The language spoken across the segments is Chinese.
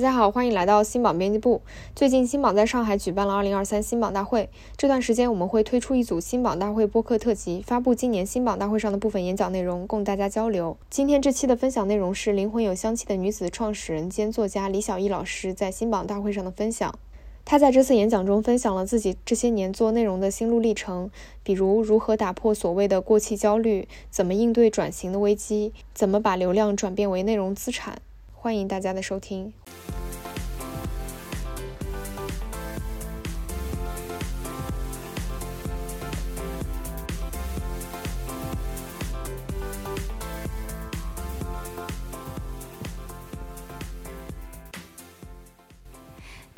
大家好，欢迎来到新榜编辑部。最近新榜在上海举办了2023新榜大会，这段时间我们会推出一组新榜大会播客特辑，发布今年新榜大会上的部分演讲内容，供大家交流。今天这期的分享内容是灵魂有香气的女子创始人兼作家李小艺老师在新榜大会上的分享。他在这次演讲中分享了自己这些年做内容的心路历程，比如如何打破所谓的过气焦虑，怎么应对转型的危机，怎么把流量转变为内容资产。欢迎大家的收听。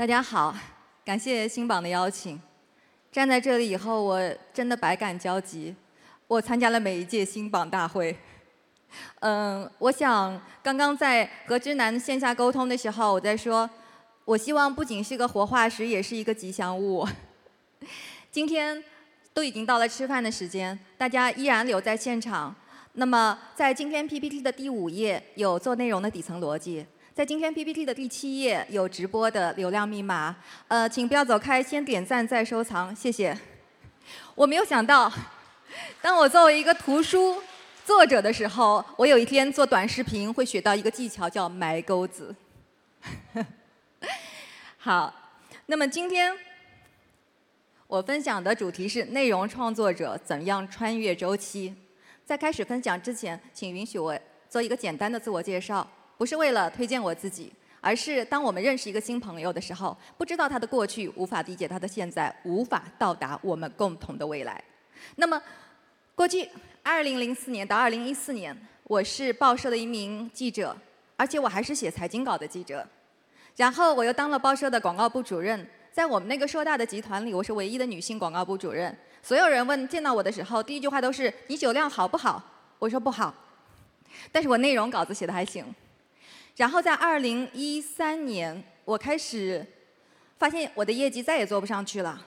大家好。感谢新榜的邀请，站在这里以后，我真的百感交集。我参加了每一届新榜大会，嗯，我想刚刚在和之南线下沟通的时候，我在说，我希望不仅是个活化石，也是一个吉祥物。今天都已经到了吃饭的时间，大家依然留在现场。那么，在今天 PPT 的第五页有做内容的底层逻辑。在今天 PPT 的第七页有直播的流量密码，呃，请不要走开，先点赞再收藏，谢谢。我没有想到，当我作为一个图书作者的时候，我有一天做短视频会学到一个技巧，叫埋钩子。好，那么今天我分享的主题是内容创作者怎样穿越周期。在开始分享之前，请允许我做一个简单的自我介绍。不是为了推荐我自己，而是当我们认识一个新朋友的时候，不知道他的过去，无法理解他的现在，无法到达我们共同的未来。那么，过去2004年到2014年，我是报社的一名记者，而且我还是写财经稿的记者。然后我又当了报社的广告部主任，在我们那个硕大的集团里，我是唯一的女性广告部主任。所有人问见到我的时候，第一句话都是“你酒量好不好？”我说不好，但是我内容稿子写的还行。然后在二零一三年，我开始发现我的业绩再也做不上去了。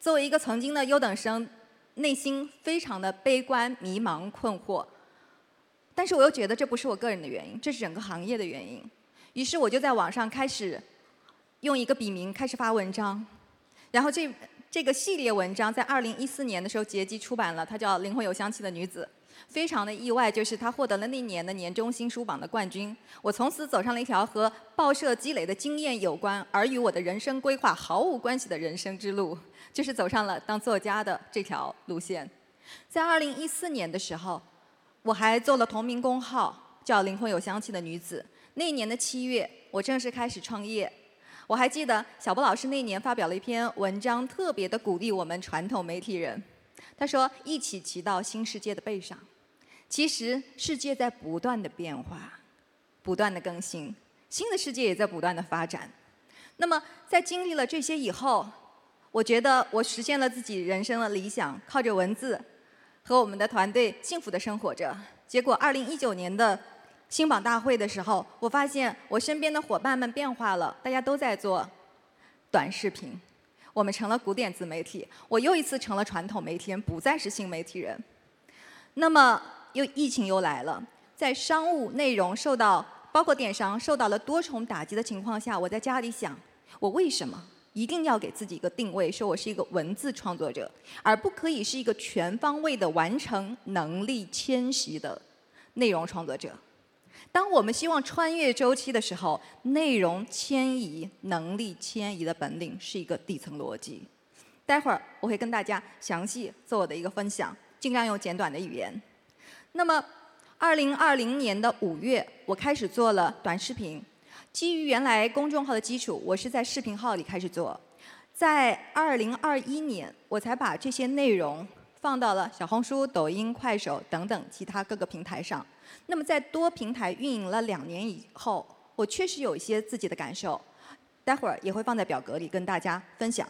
作为一个曾经的优等生，内心非常的悲观、迷茫、困惑。但是我又觉得这不是我个人的原因，这是整个行业的原因。于是我就在网上开始用一个笔名开始发文章。然后这这个系列文章在二零一四年的时候结集出版了，它叫《灵魂有香气的女子》。非常的意外，就是他获得了那年的年终新书榜的冠军。我从此走上了一条和报社积累的经验有关，而与我的人生规划毫无关系的人生之路，就是走上了当作家的这条路线。在二零一四年的时候，我还做了同名公号，叫“灵魂有香气的女子”。那年的七月，我正式开始创业。我还记得小波老师那年发表了一篇文章，特别的鼓励我们传统媒体人。他说：“一起骑到新世界的背上。”其实世界在不断的变化，不断的更新，新的世界也在不断的发展。那么在经历了这些以后，我觉得我实现了自己人生的理想，靠着文字和我们的团队幸福的生活着。结果二零一九年的新榜大会的时候，我发现我身边的伙伴们变化了，大家都在做短视频。我们成了古典自媒体，我又一次成了传统媒体人，不再是新媒体人。那么，又疫情又来了，在商务内容受到，包括电商受到了多重打击的情况下，我在家里想，我为什么一定要给自己一个定位，说我是一个文字创作者，而不可以是一个全方位的完成能力迁徙的内容创作者？当我们希望穿越周期的时候，内容迁移能力迁移的本领是一个底层逻辑。待会儿我会跟大家详细做我的一个分享，尽量用简短的语言。那么，二零二零年的五月，我开始做了短视频。基于原来公众号的基础，我是在视频号里开始做。在二零二一年，我才把这些内容放到了小红书、抖音、快手等等其他各个平台上。那么在多平台运营了两年以后，我确实有一些自己的感受，待会儿也会放在表格里跟大家分享。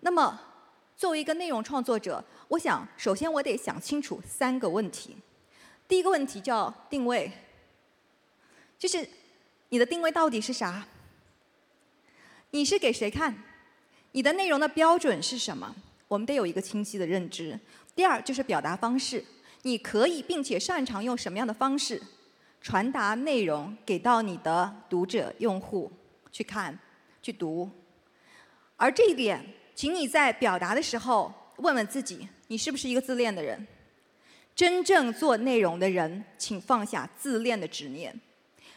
那么作为一个内容创作者，我想首先我得想清楚三个问题。第一个问题叫定位，就是你的定位到底是啥？你是给谁看？你的内容的标准是什么？我们得有一个清晰的认知。第二就是表达方式。你可以并且擅长用什么样的方式传达内容给到你的读者用户？去看、去读。而这一点，请你在表达的时候问问自己：你是不是一个自恋的人？真正做内容的人，请放下自恋的执念。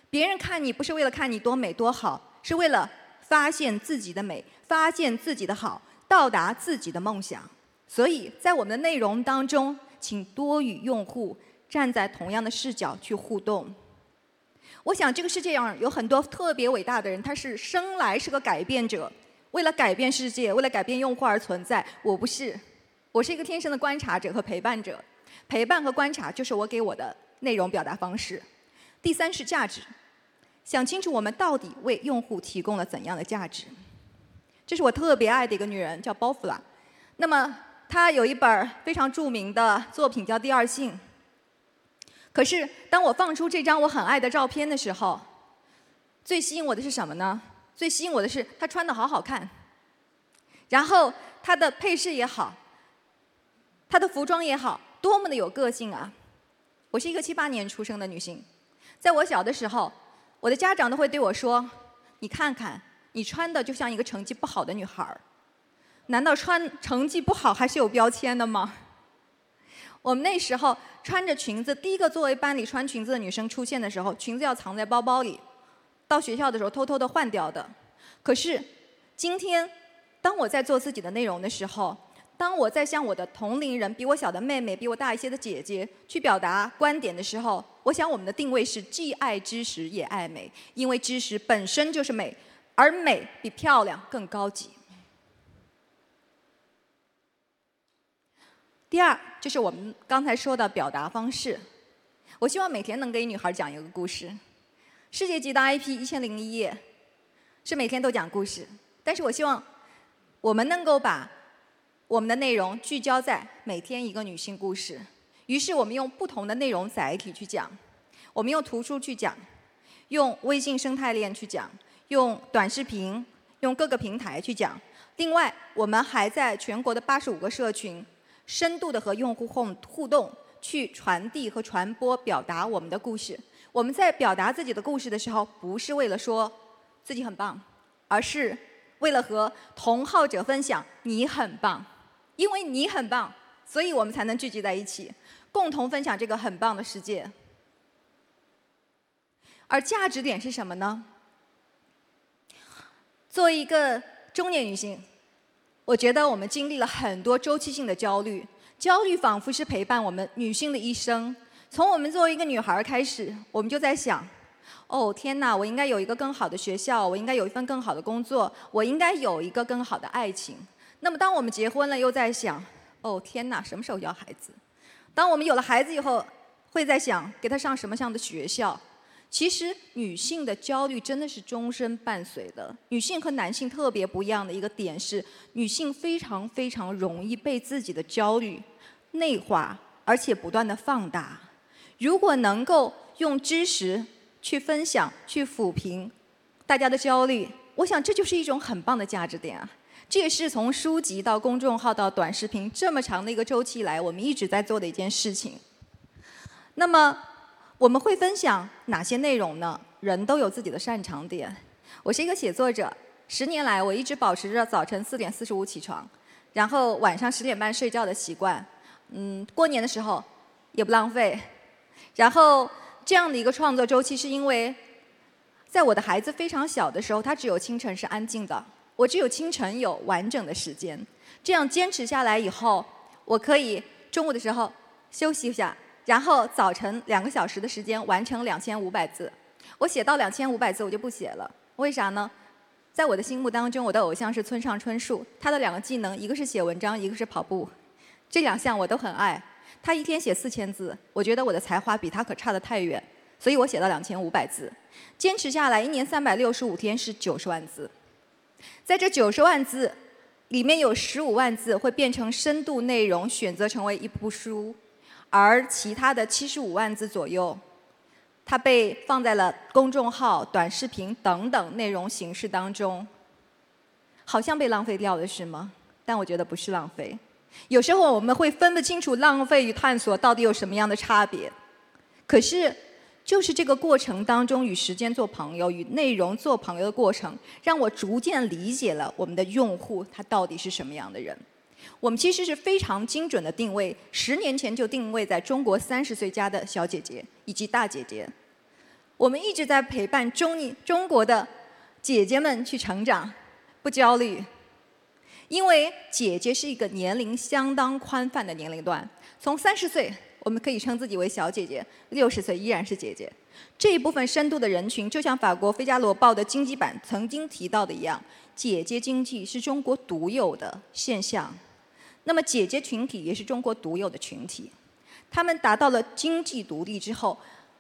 别人看你不是为了看你多美多好，是为了发现自己的美，发现自己的好，到达自己的梦想。所以在我们的内容当中，请多与用户站在同样的视角去互动。我想这个世界上有很多特别伟大的人，他是生来是个改变者，为了改变世界，为了改变用户而存在。我不是，我是一个天生的观察者和陪伴者。陪伴和观察就是我给我的内容表达方式。第三是价值，想清楚我们到底为用户提供了怎样的价值。这是我特别爱的一个女人，叫包弗拉。那么她有一本非常著名的作品叫《第二性》。可是当我放出这张我很爱的照片的时候，最吸引我的是什么呢？最吸引我的是她穿的好好看，然后她的配饰也好，她的服装也好。多么的有个性啊！我是一个七八年出生的女性，在我小的时候，我的家长都会对我说：“你看看，你穿的就像一个成绩不好的女孩儿。难道穿成绩不好还是有标签的吗？”我们那时候穿着裙子，第一个作为班里穿裙子的女生出现的时候，裙子要藏在包包里，到学校的时候偷偷的换掉的。可是今天，当我在做自己的内容的时候，当我在向我的同龄人、比我小的妹妹、比我大一些的姐姐去表达观点的时候，我想我们的定位是既爱知识也爱美，因为知识本身就是美，而美比漂亮更高级。第二，就是我们刚才说的表达方式。我希望每天能给女孩讲一个故事，世界级的 IP《一千零一夜》是每天都讲故事，但是我希望我们能够把。我们的内容聚焦在每天一个女性故事，于是我们用不同的内容载体去讲，我们用图书去讲，用微信生态链去讲，用短视频，用各个平台去讲。另外，我们还在全国的八十五个社群，深度的和用户互互动，去传递和传播表达我们的故事。我们在表达自己的故事的时候，不是为了说自己很棒，而是为了和同好者分享你很棒。因为你很棒，所以我们才能聚集在一起，共同分享这个很棒的世界。而价值点是什么呢？作为一个中年女性，我觉得我们经历了很多周期性的焦虑，焦虑仿佛是陪伴我们女性的一生。从我们作为一个女孩开始，我们就在想：哦天哪，我应该有一个更好的学校，我应该有一份更好的工作，我应该有一个更好的爱情。那么，当我们结婚了，又在想，哦天哪，什么时候要孩子？当我们有了孩子以后，会在想给他上什么样的学校？其实，女性的焦虑真的是终身伴随的。女性和男性特别不一样的一个点是，女性非常非常容易被自己的焦虑内化，而且不断的放大。如果能够用知识去分享、去抚平大家的焦虑，我想这就是一种很棒的价值点啊。这也是从书籍到公众号到短视频这么长的一个周期来，我们一直在做的一件事情。那么我们会分享哪些内容呢？人都有自己的擅长点。我是一个写作者，十年来我一直保持着早晨四点四十五起床，然后晚上十点半睡觉的习惯。嗯，过年的时候也不浪费。然后这样的一个创作周期，是因为在我的孩子非常小的时候，他只有清晨是安静的。我只有清晨有完整的时间，这样坚持下来以后，我可以中午的时候休息一下，然后早晨两个小时的时间完成两千五百字。我写到两千五百字我就不写了，为啥呢？在我的心目当中，我的偶像是村上春树，他的两个技能，一个是写文章，一个是跑步，这两项我都很爱。他一天写四千字，我觉得我的才华比他可差得太远，所以我写到两千五百字，坚持下来一年三百六十五天是九十万字。在这九十万字里面有十五万字会变成深度内容，选择成为一部书，而其他的七十五万字左右，它被放在了公众号、短视频等等内容形式当中，好像被浪费掉了，是吗？但我觉得不是浪费。有时候我们会分不清楚浪费与探索到底有什么样的差别，可是就是这个过程当中与时间做朋友、与内容做朋友的过程，让我逐渐理解了我们的用户他到底是什么样的人。我们其实是非常精准的定位，十年前就定位在中国三十岁加的小姐姐以及大姐姐。我们一直在陪伴中中国的姐姐们去成长，不焦虑，因为姐姐是一个年龄相当宽泛的年龄段，从三十岁我们可以称自己为小姐姐，六十岁依然是姐姐。这一部分深度的人群，就像法国《费加罗报》的经济版曾经提到的一样，姐姐经济是中国独有的现象。那么，姐姐群体也是中国独有的群体。他们达到了经济独立之后，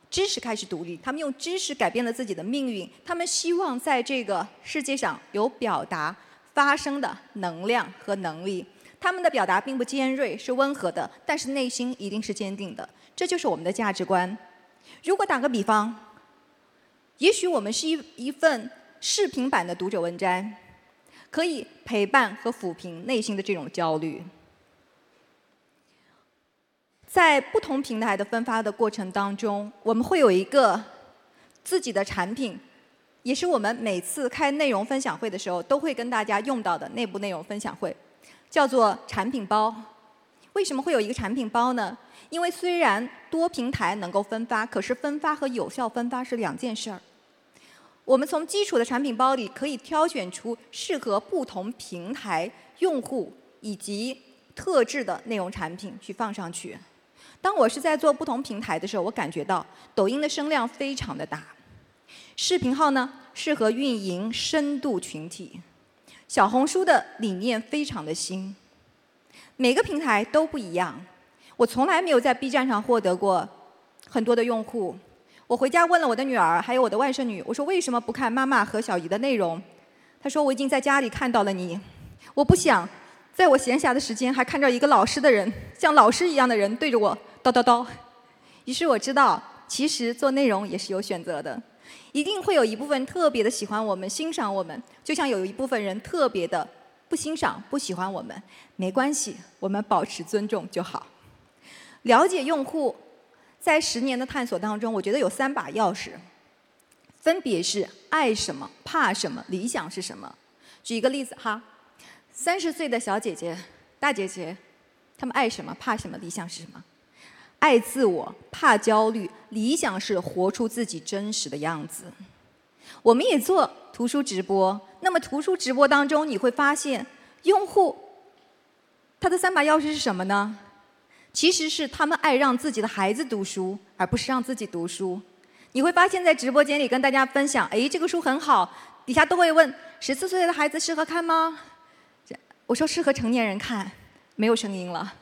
知识开始独立，他们用知识改变了自己的命运。他们希望在这个世界上有表达、发声的能量和能力。他们的表达并不尖锐，是温和的，但是内心一定是坚定的。这就是我们的价值观。如果打个比方，也许我们是一一份视频版的读者文摘，可以陪伴和抚平内心的这种焦虑。在不同平台的分发的过程当中，我们会有一个自己的产品，也是我们每次开内容分享会的时候都会跟大家用到的内部内容分享会，叫做产品包。为什么会有一个产品包呢？因为虽然多平台能够分发，可是分发和有效分发是两件事儿。我们从基础的产品包里可以挑选出适合不同平台用户以及特质的内容产品去放上去。当我是在做不同平台的时候，我感觉到抖音的声量非常的大，视频号呢适合运营深度群体，小红书的理念非常的新，每个平台都不一样。我从来没有在 B 站上获得过很多的用户。我回家问了我的女儿，还有我的外甥女，我说为什么不看妈妈和小姨的内容？她说我已经在家里看到了你，我不想在我闲暇的时间还看着一个老师的人，像老师一样的人对着我。叨叨叨，于是我知道，其实做内容也是有选择的，一定会有一部分特别的喜欢我们、欣赏我们，就像有一部分人特别的不欣赏、不喜欢我们，没关系，我们保持尊重就好。了解用户，在十年的探索当中，我觉得有三把钥匙，分别是爱什么、怕什么、理想是什么。举一个例子哈，三十岁的小姐姐、大姐姐，她们爱什么、怕什么、理想是什么？爱自我，怕焦虑，理想是活出自己真实的样子。我们也做图书直播，那么图书直播当中，你会发现用户他的三把钥匙是什么呢？其实是他们爱让自己的孩子读书，而不是让自己读书。你会发现在直播间里跟大家分享，哎，这个书很好，底下都会问十四岁的孩子适合看吗？我说适合成年人看，没有声音了。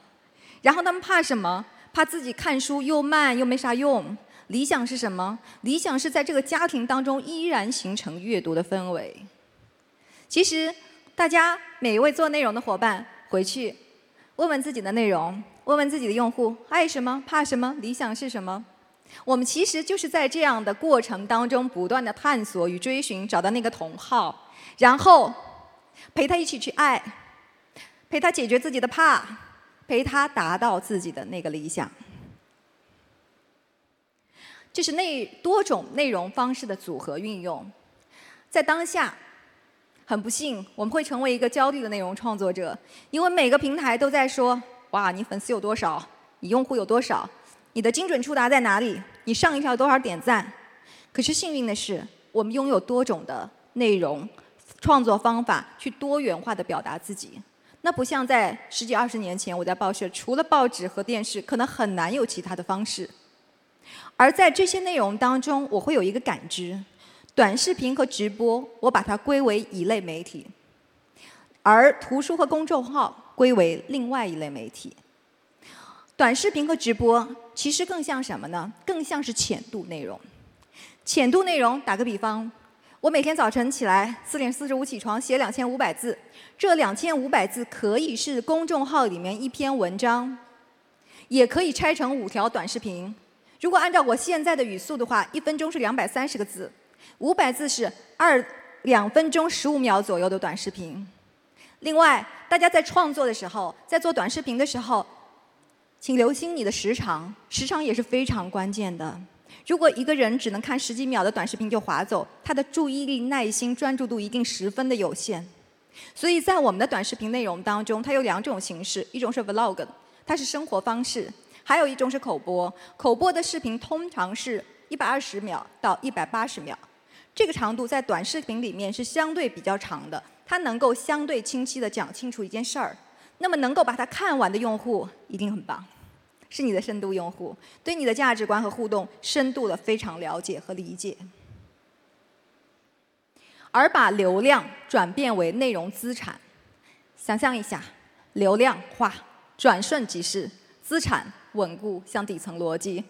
然后他们怕什么？怕自己看书又慢又没啥用，理想是什么？理想是在这个家庭当中依然形成阅读的氛围。其实，大家每一位做内容的伙伴回去问问自己的内容，问问自己的用户爱什么、怕什么、理想是什么。我们其实就是在这样的过程当中不断的探索与追寻，找到那个同好，然后陪他一起去爱，陪他解决自己的怕。陪他达到自己的那个理想，这是内多种内容方式的组合运用。在当下，很不幸，我们会成为一个焦虑的内容创作者，因为每个平台都在说：“哇，你粉丝有多少？你用户有多少？你的精准触达在哪里？你上一条多少点赞？”可是幸运的是，我们拥有多种的内容创作方法，去多元化的表达自己。那不像在十几二十年前，我在报社除了报纸和电视，可能很难有其他的方式。而在这些内容当中，我会有一个感知：短视频和直播，我把它归为一类媒体；而图书和公众号归为另外一类媒体。短视频和直播其实更像什么呢？更像是浅度内容。浅度内容，打个比方。我每天早晨起来四点四十五起床，写两千五百字。这两千五百字可以是公众号里面一篇文章，也可以拆成五条短视频。如果按照我现在的语速的话，一分钟是两百三十个字，五百字是二两分钟十五秒左右的短视频。另外，大家在创作的时候，在做短视频的时候，请留心你的时长，时长也是非常关键的。如果一个人只能看十几秒的短视频就划走，他的注意力、耐心、专注度一定十分的有限。所以在我们的短视频内容当中，它有两种形式，一种是 vlog，它是生活方式；还有一种是口播。口播的视频通常是一百二十秒到一百八十秒，这个长度在短视频里面是相对比较长的，它能够相对清晰的讲清楚一件事儿。那么能够把它看完的用户一定很棒，是你的深度用户，对你的价值观和互动深度的非常了解和理解。而把流量转变为内容资产，想象一下，流量化转瞬即逝，资产稳固向底层逻辑，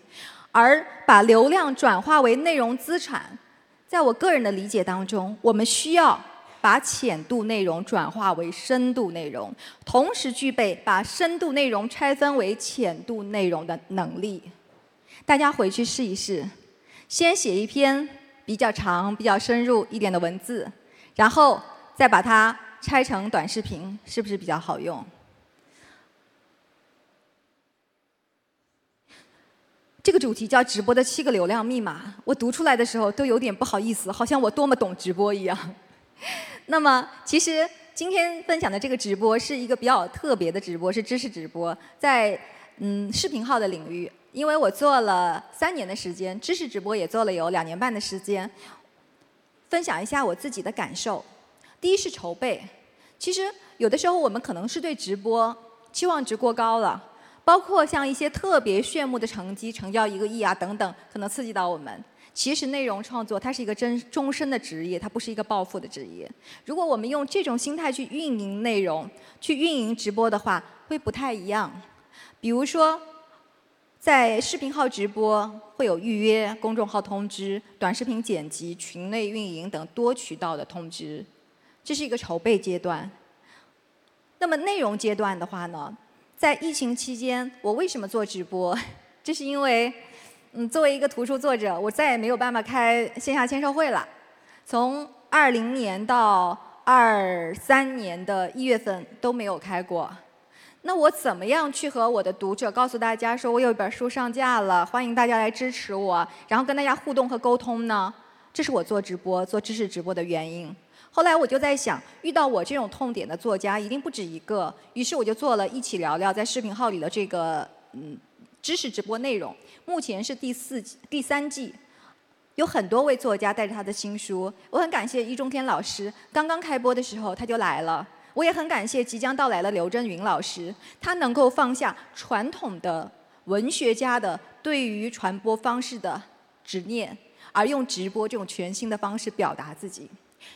而把流量转化为内容资产，在我个人的理解当中，我们需要把浅度内容转化为深度内容，同时具备把深度内容拆分为浅度内容的能力。大家回去试一试，先写一篇。比较长、比较深入一点的文字，然后再把它拆成短视频，是不是比较好用？这个主题叫“直播的七个流量密码”，我读出来的时候都有点不好意思，好像我多么懂直播一样。那么，其实今天分享的这个直播是一个比较特别的直播，是知识直播，在嗯视频号的领域。因为我做了三年的时间，知识直播也做了有两年半的时间，分享一下我自己的感受。第一是筹备，其实有的时候我们可能是对直播期望值过高了，包括像一些特别炫目的成绩，成交一个亿啊等等，可能刺激到我们。其实内容创作它是一个真终身的职业，它不是一个暴富的职业。如果我们用这种心态去运营内容、去运营直播的话，会不太一样。比如说。在视频号直播会有预约、公众号通知、短视频剪辑、群内运营等多渠道的通知，这是一个筹备阶段。那么内容阶段的话呢，在疫情期间，我为什么做直播？这是因为，嗯，作为一个图书作者，我再也没有办法开线下签售会了。从二零年到二三年的一月份都没有开过。那我怎么样去和我的读者告诉大家说，我有一本书上架了，欢迎大家来支持我，然后跟大家互动和沟通呢？这是我做直播、做知识直播的原因。后来我就在想，遇到我这种痛点的作家一定不止一个，于是我就做了一起聊聊在视频号里的这个嗯知识直播内容。目前是第四季、第三季，有很多位作家带着他的新书。我很感谢易中天老师，刚刚开播的时候他就来了。我也很感谢即将到来的刘震云老师，他能够放下传统的文学家的对于传播方式的执念，而用直播这种全新的方式表达自己。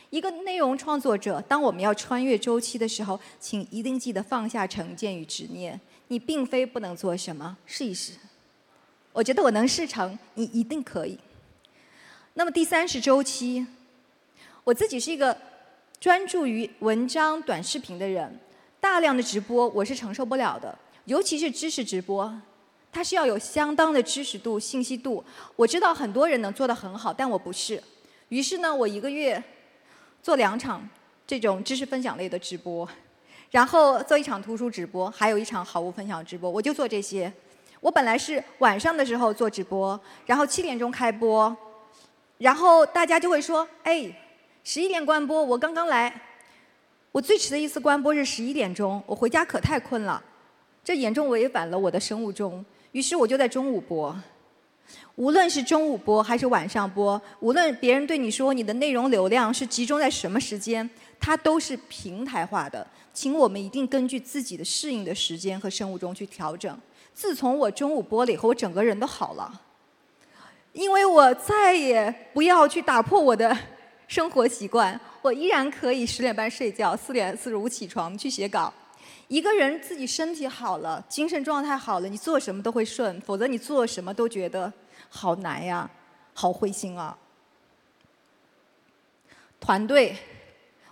一个内容创作者，当我们要穿越周期的时候，请一定记得放下成见与执念。你并非不能做什么，试一试。我觉得我能试成，你一定可以。那么第三是周期，我自己是一个。专注于文章、短视频的人，大量的直播我是承受不了的，尤其是知识直播，它是要有相当的知识度、信息度。我知道很多人能做得很好，但我不是。于是呢，我一个月做两场这种知识分享类的直播，然后做一场图书直播，还有一场好物分享直播，我就做这些。我本来是晚上的时候做直播，然后七点钟开播，然后大家就会说：“哎。”十一点关播，我刚刚来，我最迟的一次关播是十一点钟，我回家可太困了，这严重违反了我的生物钟，于是我就在中午播。无论是中午播还是晚上播，无论别人对你说你的内容流量是集中在什么时间，它都是平台化的，请我们一定根据自己的适应的时间和生物钟去调整。自从我中午播了以后，我整个人都好了，因为我再也不要去打破我的。生活习惯，我依然可以十点半睡觉，四点四十五起床去写稿。一个人自己身体好了，精神状态好了，你做什么都会顺；否则你做什么都觉得好难呀，好灰心啊。团队，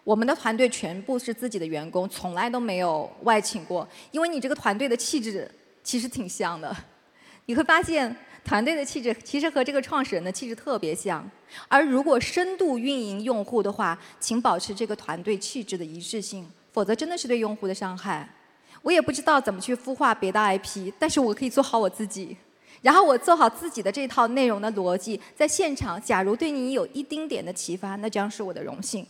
我们的团队全部是自己的员工，从来都没有外请过，因为你这个团队的气质其实挺像的，你会发现。团队的气质其实和这个创始人的气质特别像，而如果深度运营用户的话，请保持这个团队气质的一致性，否则真的是对用户的伤害。我也不知道怎么去孵化别的 IP，但是我可以做好我自己，然后我做好自己的这套内容的逻辑，在现场，假如对你有一丁点的启发，那将是我的荣幸。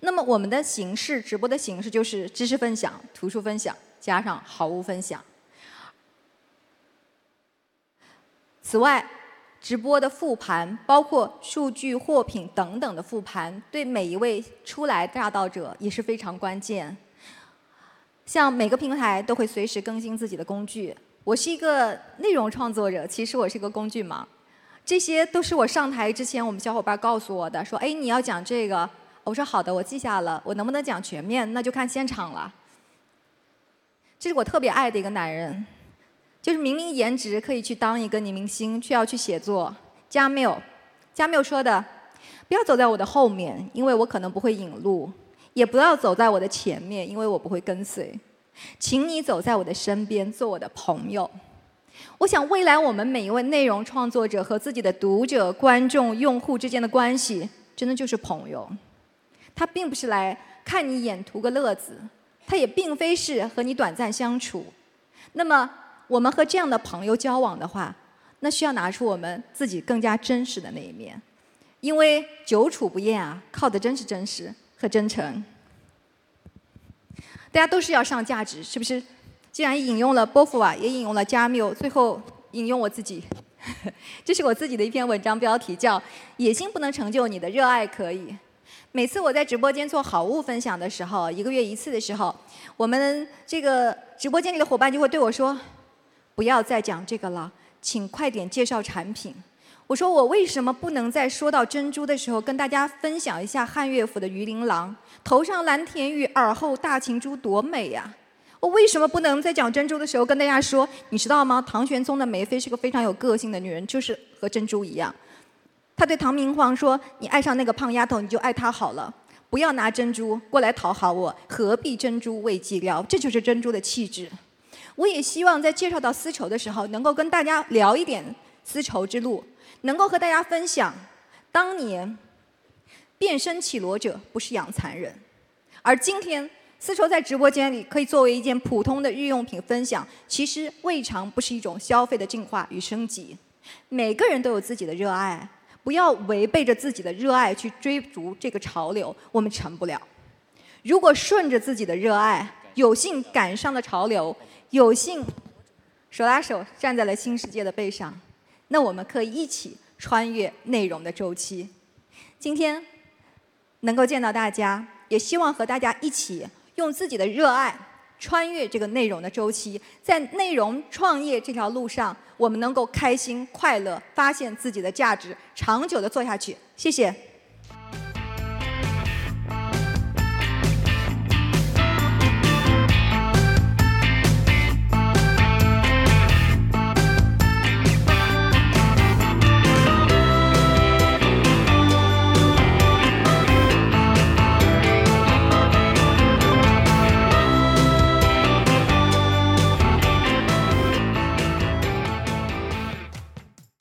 那么我们的形式，直播的形式就是知识分享、图书分享加上好物分享。此外，直播的复盘，包括数据、货品等等的复盘，对每一位初来乍到者也是非常关键。像每个平台都会随时更新自己的工具。我是一个内容创作者，其实我是个工具盲。这些都是我上台之前我们小伙伴告诉我的，说：“哎，你要讲这个。”我说：“好的，我记下了。我能不能讲全面，那就看现场了。”这是我特别爱的一个男人。就是明明颜值可以去当一个女明星，却要去写作。加缪，加缪说的：“不要走在我的后面，因为我可能不会引路；也不要走在我的前面，因为我不会跟随。请你走在我的身边，做我的朋友。”我想，未来我们每一位内容创作者和自己的读者、观众、用户之间的关系，真的就是朋友。他并不是来看你演图个乐子，他也并非是和你短暂相处。那么。我们和这样的朋友交往的话，那需要拿出我们自己更加真实的那一面，因为久处不厌啊，靠的真是真实和真诚。大家都是要上价值，是不是？既然引用了波伏娃，也引用了加缪，最后引用我自己，这是我自己的一篇文章，标题叫《野心不能成就你的热爱可以》。每次我在直播间做好物分享的时候，一个月一次的时候，我们这个直播间里的伙伴就会对我说。不要再讲这个了，请快点介绍产品。我说我为什么不能在说到珍珠的时候跟大家分享一下汉乐府的鱼鳞郎，头上蓝田玉，耳后大晴珠，多美呀！我为什么不能在讲珍珠的时候跟大家说，你知道吗？唐玄宗的梅妃是个非常有个性的女人，就是和珍珠一样。他对唐明皇说：“你爱上那个胖丫头，你就爱她好了，不要拿珍珠过来讨好我，何必珍珠为寂寥？这就是珍珠的气质。”我也希望在介绍到丝绸的时候，能够跟大家聊一点丝绸之路，能够和大家分享，当年变身绮罗者不是养蚕人，而今天丝绸在直播间里可以作为一件普通的日用品分享，其实未尝不是一种消费的进化与升级。每个人都有自己的热爱，不要违背着自己的热爱去追逐这个潮流，我们成不了。如果顺着自己的热爱，有幸赶上了潮流。有幸手拉手站在了新世界的背上，那我们可以一起穿越内容的周期。今天能够见到大家，也希望和大家一起用自己的热爱穿越这个内容的周期，在内容创业这条路上，我们能够开心快乐，发现自己的价值，长久的做下去。谢谢。